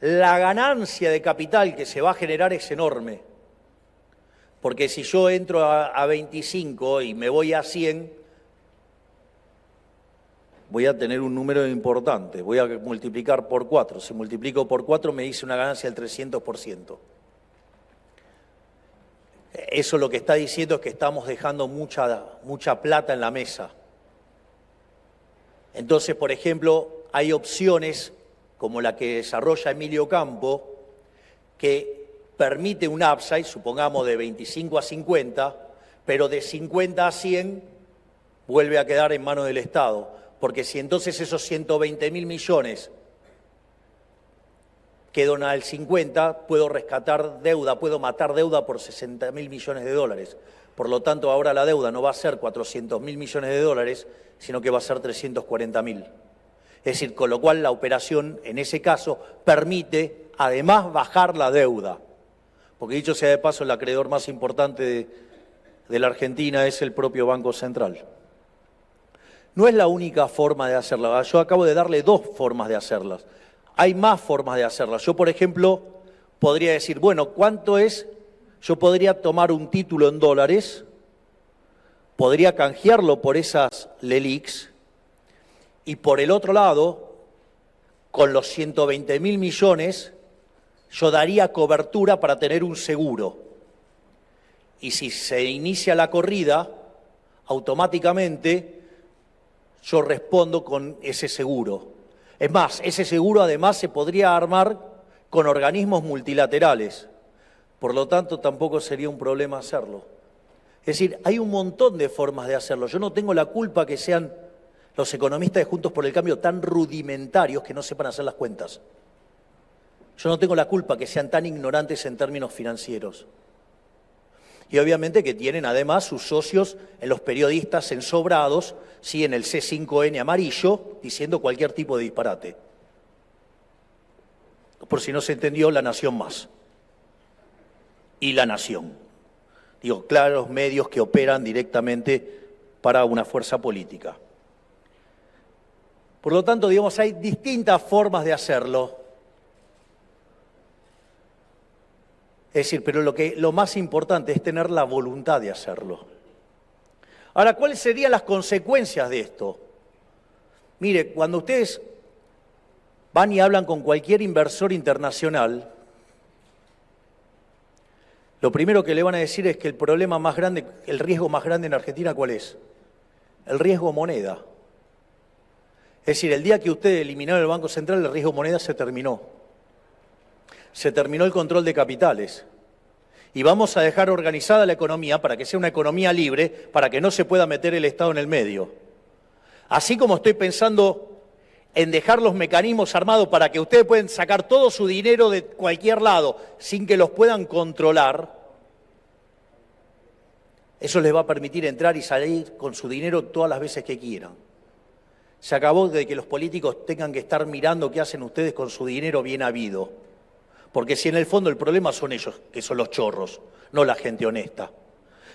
la ganancia de capital que se va a generar es enorme. Porque si yo entro a, 25 y me voy a 100, voy a tener un número importante, voy a multiplicar por 4. Si multiplico por 4 me dice una ganancia del 300%. Eso lo que está diciendo es que estamos dejando mucha, mucha plata en la mesa. Entonces, por ejemplo, hay opciones como la que desarrolla Emilio Campo, que permite un upside, supongamos de 25 a 50, pero de 50 a 100 vuelve a quedar en manos del Estado. Porque si entonces esos 120 mil millones quedan al 50, puedo rescatar deuda, puedo matar deuda por 60 mil millones de dólares. Por lo tanto, ahora la deuda no va a ser 400 mil millones de dólares, sino que va a ser 340 mil. Es decir, con lo cual la operación, en ese caso, permite además bajar la deuda. Porque dicho sea de paso, el acreedor más importante de, la Argentina es el propio Banco Central. No es la única forma de hacerla. Yo acabo de darle dos formas de hacerlas. Hay más formas de hacerlas. Yo, por ejemplo, podría decir, bueno, ¿cuánto es? Yo podría tomar un título en dólares, podría canjearlo por esas LELIX, y por el otro lado, con los 120 mil millones, yo daría cobertura para tener un seguro. Y si se inicia la corrida, automáticamente yo respondo con ese seguro. Es más, ese seguro además se podría armar con organismos multilaterales. Por lo tanto, tampoco sería un problema hacerlo. Es decir, hay un montón de formas de hacerlo. Yo no tengo la culpa que sean los economistas de Juntos por el Cambio tan rudimentarios que no sepan hacer las cuentas. Yo no tengo la culpa que sean tan ignorantes en términos financieros. Y obviamente que tienen además sus socios en los periodistas ensobrados, sí, en el C5N amarillo, diciendo cualquier tipo de disparate. Por si no se entendió, la nación más. Y la nación. Digo, claros medios que operan directamente para una fuerza política. Por lo tanto, digamos, hay distintas formas de hacerlo. Es decir, pero lo, que, lo más importante es tener la voluntad de hacerlo. Ahora, ¿cuáles serían las consecuencias de esto? Mire, cuando ustedes van y hablan con cualquier inversor internacional, lo primero que le van a decir es que el problema más grande, el riesgo más grande en Argentina, ¿cuál es? El riesgo moneda. Es decir, el día que usted eliminó el Banco Central, el riesgo moneda se terminó. Se terminó el control de capitales. Y vamos a dejar organizada la economía para que sea una economía libre, para que no se pueda meter el Estado en el medio. Así como estoy pensando en dejar los mecanismos armados para que ustedes puedan sacar todo su dinero de cualquier lado sin que los puedan controlar, eso les va a permitir entrar y salir con su dinero todas las veces que quieran. Se acabó de que los políticos tengan que estar mirando qué hacen ustedes con su dinero bien habido. Porque si en el fondo el problema son ellos, que son los chorros, no la gente honesta.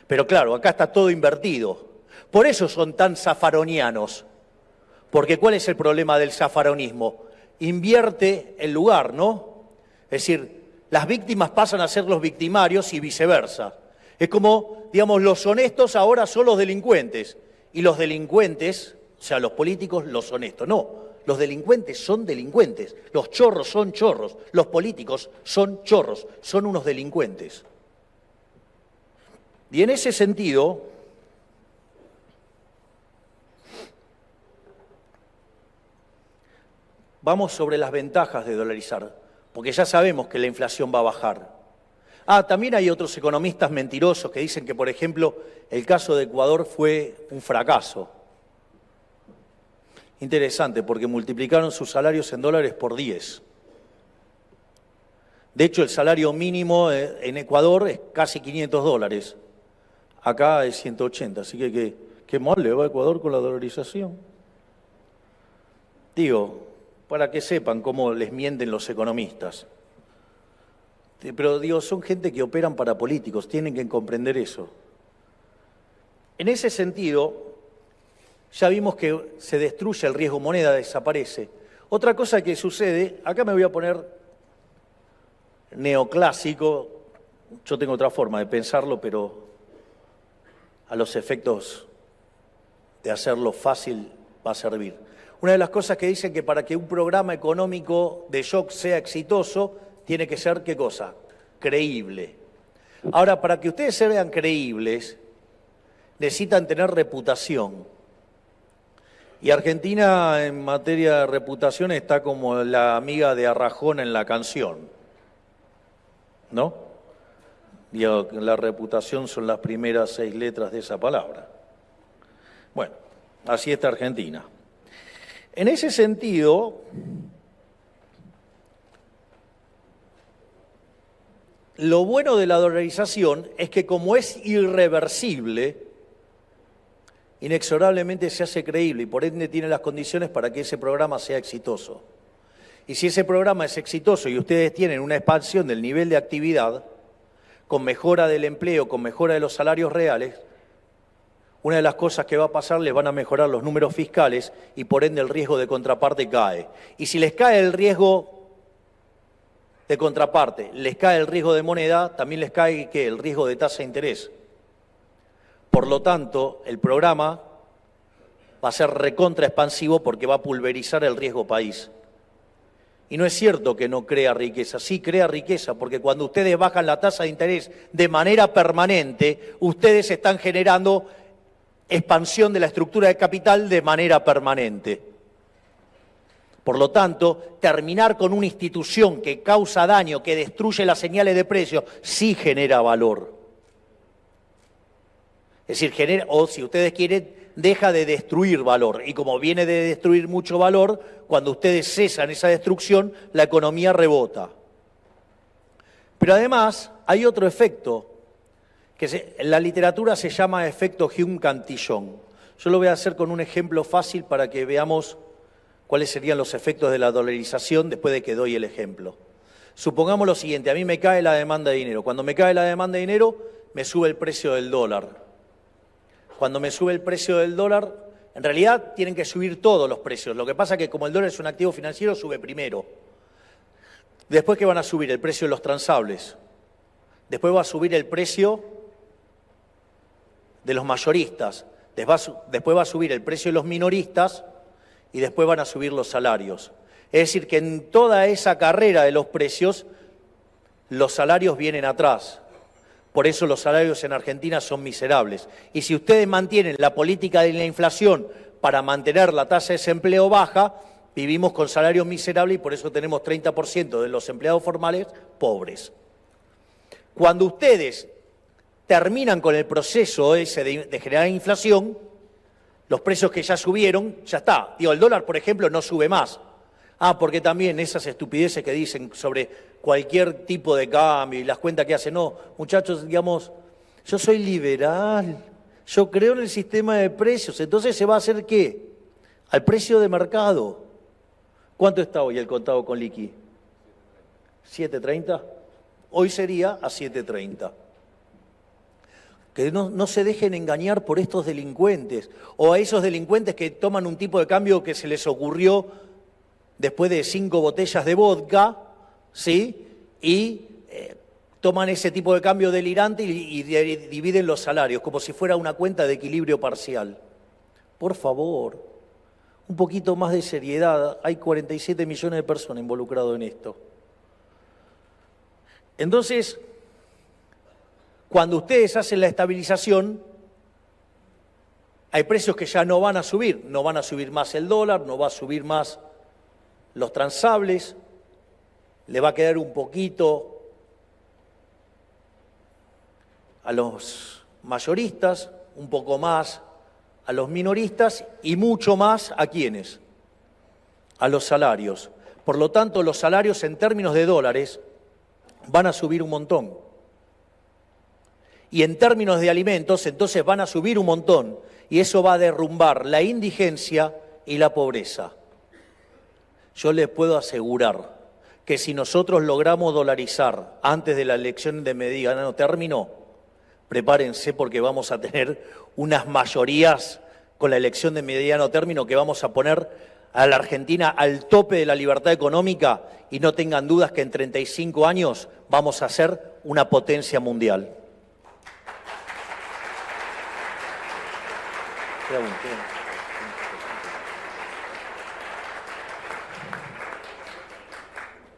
Pero claro, acá está todo invertido. Por eso son tan zafaronianos. Porque ¿cuál es el problema del zafaronismo? Invierte el lugar, ¿no? Es decir, las víctimas pasan a ser los victimarios y viceversa. Es como, digamos, los honestos ahora son los delincuentes y los delincuentes sea, los políticos, los honestos. No, los delincuentes son delincuentes, los chorros son chorros, los políticos son chorros, son unos delincuentes. Y en ese sentido, vamos sobre las ventajas de dolarizar, porque ya sabemos que la inflación va a bajar. Ah, también hay otros economistas mentirosos que dicen que, por ejemplo, el caso de Ecuador fue un fracaso. Interesante, porque multiplicaron sus salarios en dólares por 10. De hecho, el salario mínimo eh, en Ecuador es casi 500 dólares. Acá es 180, así que qué, mal le va Ecuador con la dolarización. Digo, para que sepan cómo les mienten los economistas. Pero digo, son gente que operan para políticos, tienen que comprender eso. En ese sentido, ya vimos que se destruye el riesgo moneda, desaparece. Otra cosa que sucede, acá me voy a poner neoclásico, yo tengo otra forma de pensarlo, pero a los efectos de hacerlo fácil va a servir. Una de las cosas que dicen que para que un programa económico de shock sea exitoso, tiene que ser, ¿qué cosa? Creíble. Ahora, para que ustedes se vean creíbles, necesitan tener reputación. Y Argentina en materia de reputación está como la amiga de Arrajón en la canción. ¿No? la reputación son las primeras seis letras de esa palabra. Bueno, así está Argentina. En ese sentido, lo bueno de la dolarización es que como es irreversible, inexorablemente se hace creíble y por ende tiene las condiciones para que ese programa sea exitoso. Y si ese programa es exitoso y ustedes tienen una expansión del nivel de actividad, con mejora del empleo, con mejora de los salarios reales, una de las cosas que va a pasar, les van a mejorar los números fiscales y por ende el riesgo de contraparte cae. Y si les cae el riesgo de contraparte, les cae el riesgo de moneda, también les cae el riesgo de tasa de interés. Por lo tanto, el programa va a ser recontra expansivo porque va a pulverizar el riesgo país. Y no es cierto que no crea riqueza, sí crea riqueza, porque cuando ustedes bajan la tasa de interés de manera permanente, ustedes están generando expansión de la estructura de capital de manera permanente. Por lo tanto, terminar con una institución que causa daño, que destruye las señales de precio, sí genera valor. Es decir, genera, o si ustedes quieren, deja de destruir valor. Y como viene de destruir mucho valor, cuando ustedes cesan esa destrucción, la economía rebota. Pero además hay otro efecto que en la literatura se llama efecto Hume-Cantillon. Yo lo voy a hacer con un ejemplo fácil para que veamos cuáles serían los efectos de la dolarización después de que doy el ejemplo. Supongamos lo siguiente, a mí me cae la demanda de dinero. Cuando me cae la demanda de dinero, me sube el precio del dólar. Cuando me sube el precio del dólar, en realidad tienen que subir todos los precios. Lo que pasa es que como el dólar es un activo financiero, sube primero. Después que van a subir el precio de los transables. Después va a subir el precio de los mayoristas, después va a subir el precio de los minoristas y después van a subir los salarios. Es decir, que en toda esa carrera de los precios, los salarios vienen atrás. Por eso los salarios en Argentina son miserables. Y si ustedes mantienen la política de la inflación para mantener la tasa de desempleo baja, vivimos con salarios miserables y por eso tenemos 30% de los empleados formales pobres. Cuando ustedes terminan con el proceso ese de, generar inflación, los precios que ya subieron, ya está. Digo, el dólar, por ejemplo, no sube más. Ah, porque también esas estupideces que dicen sobre cualquier tipo de cambio y las cuentas que hacen, no, muchachos, digamos, yo soy liberal, yo creo en el sistema de precios, entonces se va a hacer qué? Al precio de mercado. ¿Cuánto está hoy el contado con liqui? ¿7.30? Hoy sería a 7.30 que no, se dejen engañar por estos delincuentes o a esos delincuentes que toman un tipo de cambio que se les ocurrió después de cinco botellas de vodka, ¿sí? Y eh, toman ese tipo de cambio delirante y, dividen los salarios como si fuera una cuenta de equilibrio parcial. Por favor, un poquito más de seriedad. Hay 47 millones de personas involucradas en esto. Entonces, cuando ustedes hacen la estabilización, hay precios que ya no van a subir, no van a subir más el dólar, no va a subir más los transables, le va a quedar un poquito a los mayoristas, un poco más a los minoristas y mucho más a quienes, a los salarios. Por lo tanto, los salarios en términos de dólares van a subir un montón y en términos de alimentos, entonces van a subir un montón y eso va a derrumbar la indigencia y la pobreza. Yo les puedo asegurar que si nosotros logramos dolarizar antes de la elección de mediano término, prepárense porque vamos a tener unas mayorías con la elección de mediano término que vamos a poner a la Argentina al tope de la libertad económica y no tengan dudas que en 35 años vamos a ser una potencia mundial.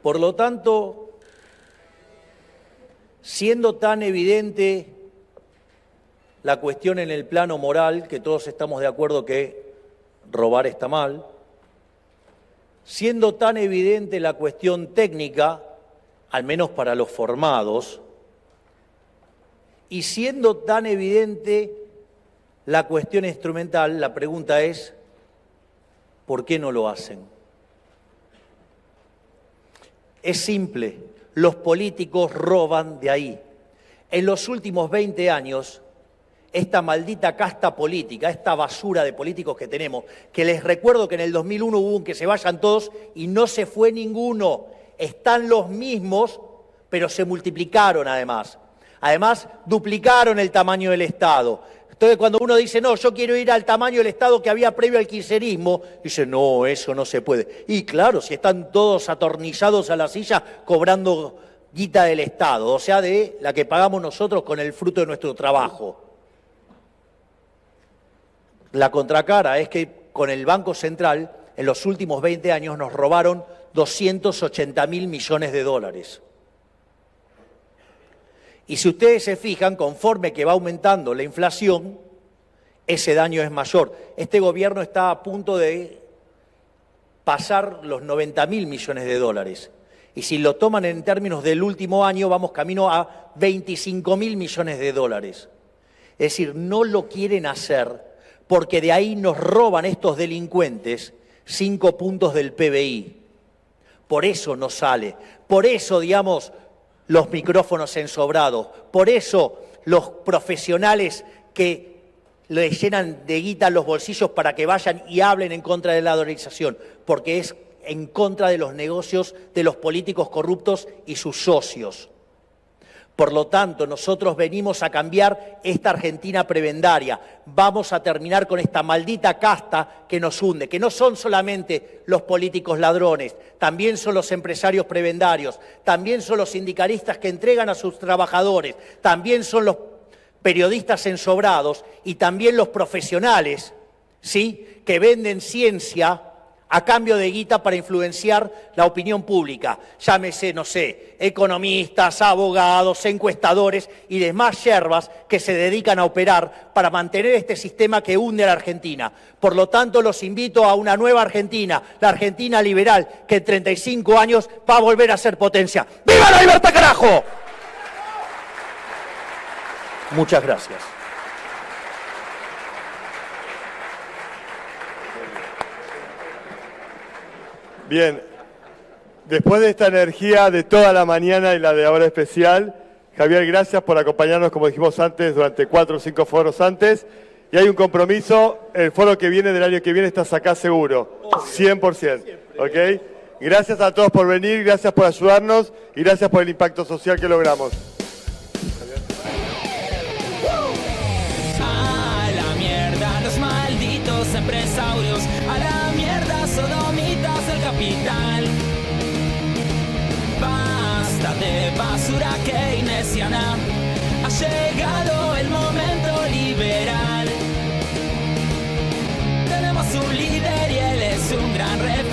Por lo tanto, siendo tan evidente la cuestión en el plano moral, que todos estamos de acuerdo que robar está mal, siendo tan evidente la cuestión técnica, al menos para los formados, y siendo tan evidente la cuestión instrumental, la pregunta es, ¿por qué no lo hacen? Es simple, los políticos roban de ahí. En los últimos 20 años, esta maldita casta política, esta basura de políticos que tenemos, que les recuerdo que en el 2001 hubo un que se vayan todos y no se fue ninguno. Están los mismos, pero se multiplicaron además. Además, duplicaron el tamaño del Estado. Entonces, cuando uno dice, no, yo quiero ir al tamaño del Estado que había previo al kirchnerismo, dice, no, eso no se puede. Y claro, si están todos atornillados a la silla cobrando guita del Estado, o sea, de la que pagamos nosotros con el fruto de nuestro trabajo. La contracara es que con el Banco Central en los últimos 20 años nos robaron 280 mil millones de dólares. Y si ustedes se fijan, conforme que va aumentando la inflación, ese daño es mayor. Este gobierno está a punto de pasar los 90 mil millones de dólares. Y si lo toman en términos del último año, vamos camino a 25 mil millones de dólares. Es decir, no lo quieren hacer porque de ahí nos roban estos delincuentes cinco puntos del PBI. Por eso no sale, por eso, digamos, los micrófonos ensobrados, por eso los profesionales que le llenan de guita los bolsillos para que vayan y hablen en contra de la dolarización, porque es en contra de los negocios de los políticos corruptos y sus socios. Por lo tanto, nosotros venimos a cambiar esta Argentina prebendaria. Vamos a terminar con esta maldita casta que nos hunde, que no son solamente los políticos ladrones, también son los empresarios prebendarios, también son los sindicalistas que entregan a sus trabajadores, también son los periodistas ensobrados y también los profesionales, ¿sí? que venden ciencia a cambio de guita para influenciar la opinión pública. Llámese, no sé, economistas, abogados, encuestadores y demás yerbas que se dedican a operar para mantener este sistema que hunde a la Argentina. Por lo tanto, los invito a una nueva Argentina, la Argentina liberal, que en 35 años va a volver a ser potencia. ¡Viva la libertad, carajo! Muchas gracias. Bien, después de esta energía de toda la mañana y la de ahora especial, Javier, gracias por acompañarnos, como dijimos antes, durante cuatro o cinco foros antes. Y hay un compromiso, el foro que viene del año que viene estás acá seguro, 100%. ¿Ok? Gracias a todos por venir, gracias por ayudarnos y gracias por el impacto social que logramos. keynesiana. Ha llegado el momento liberal. Tenemos un líder y él es un gran referente.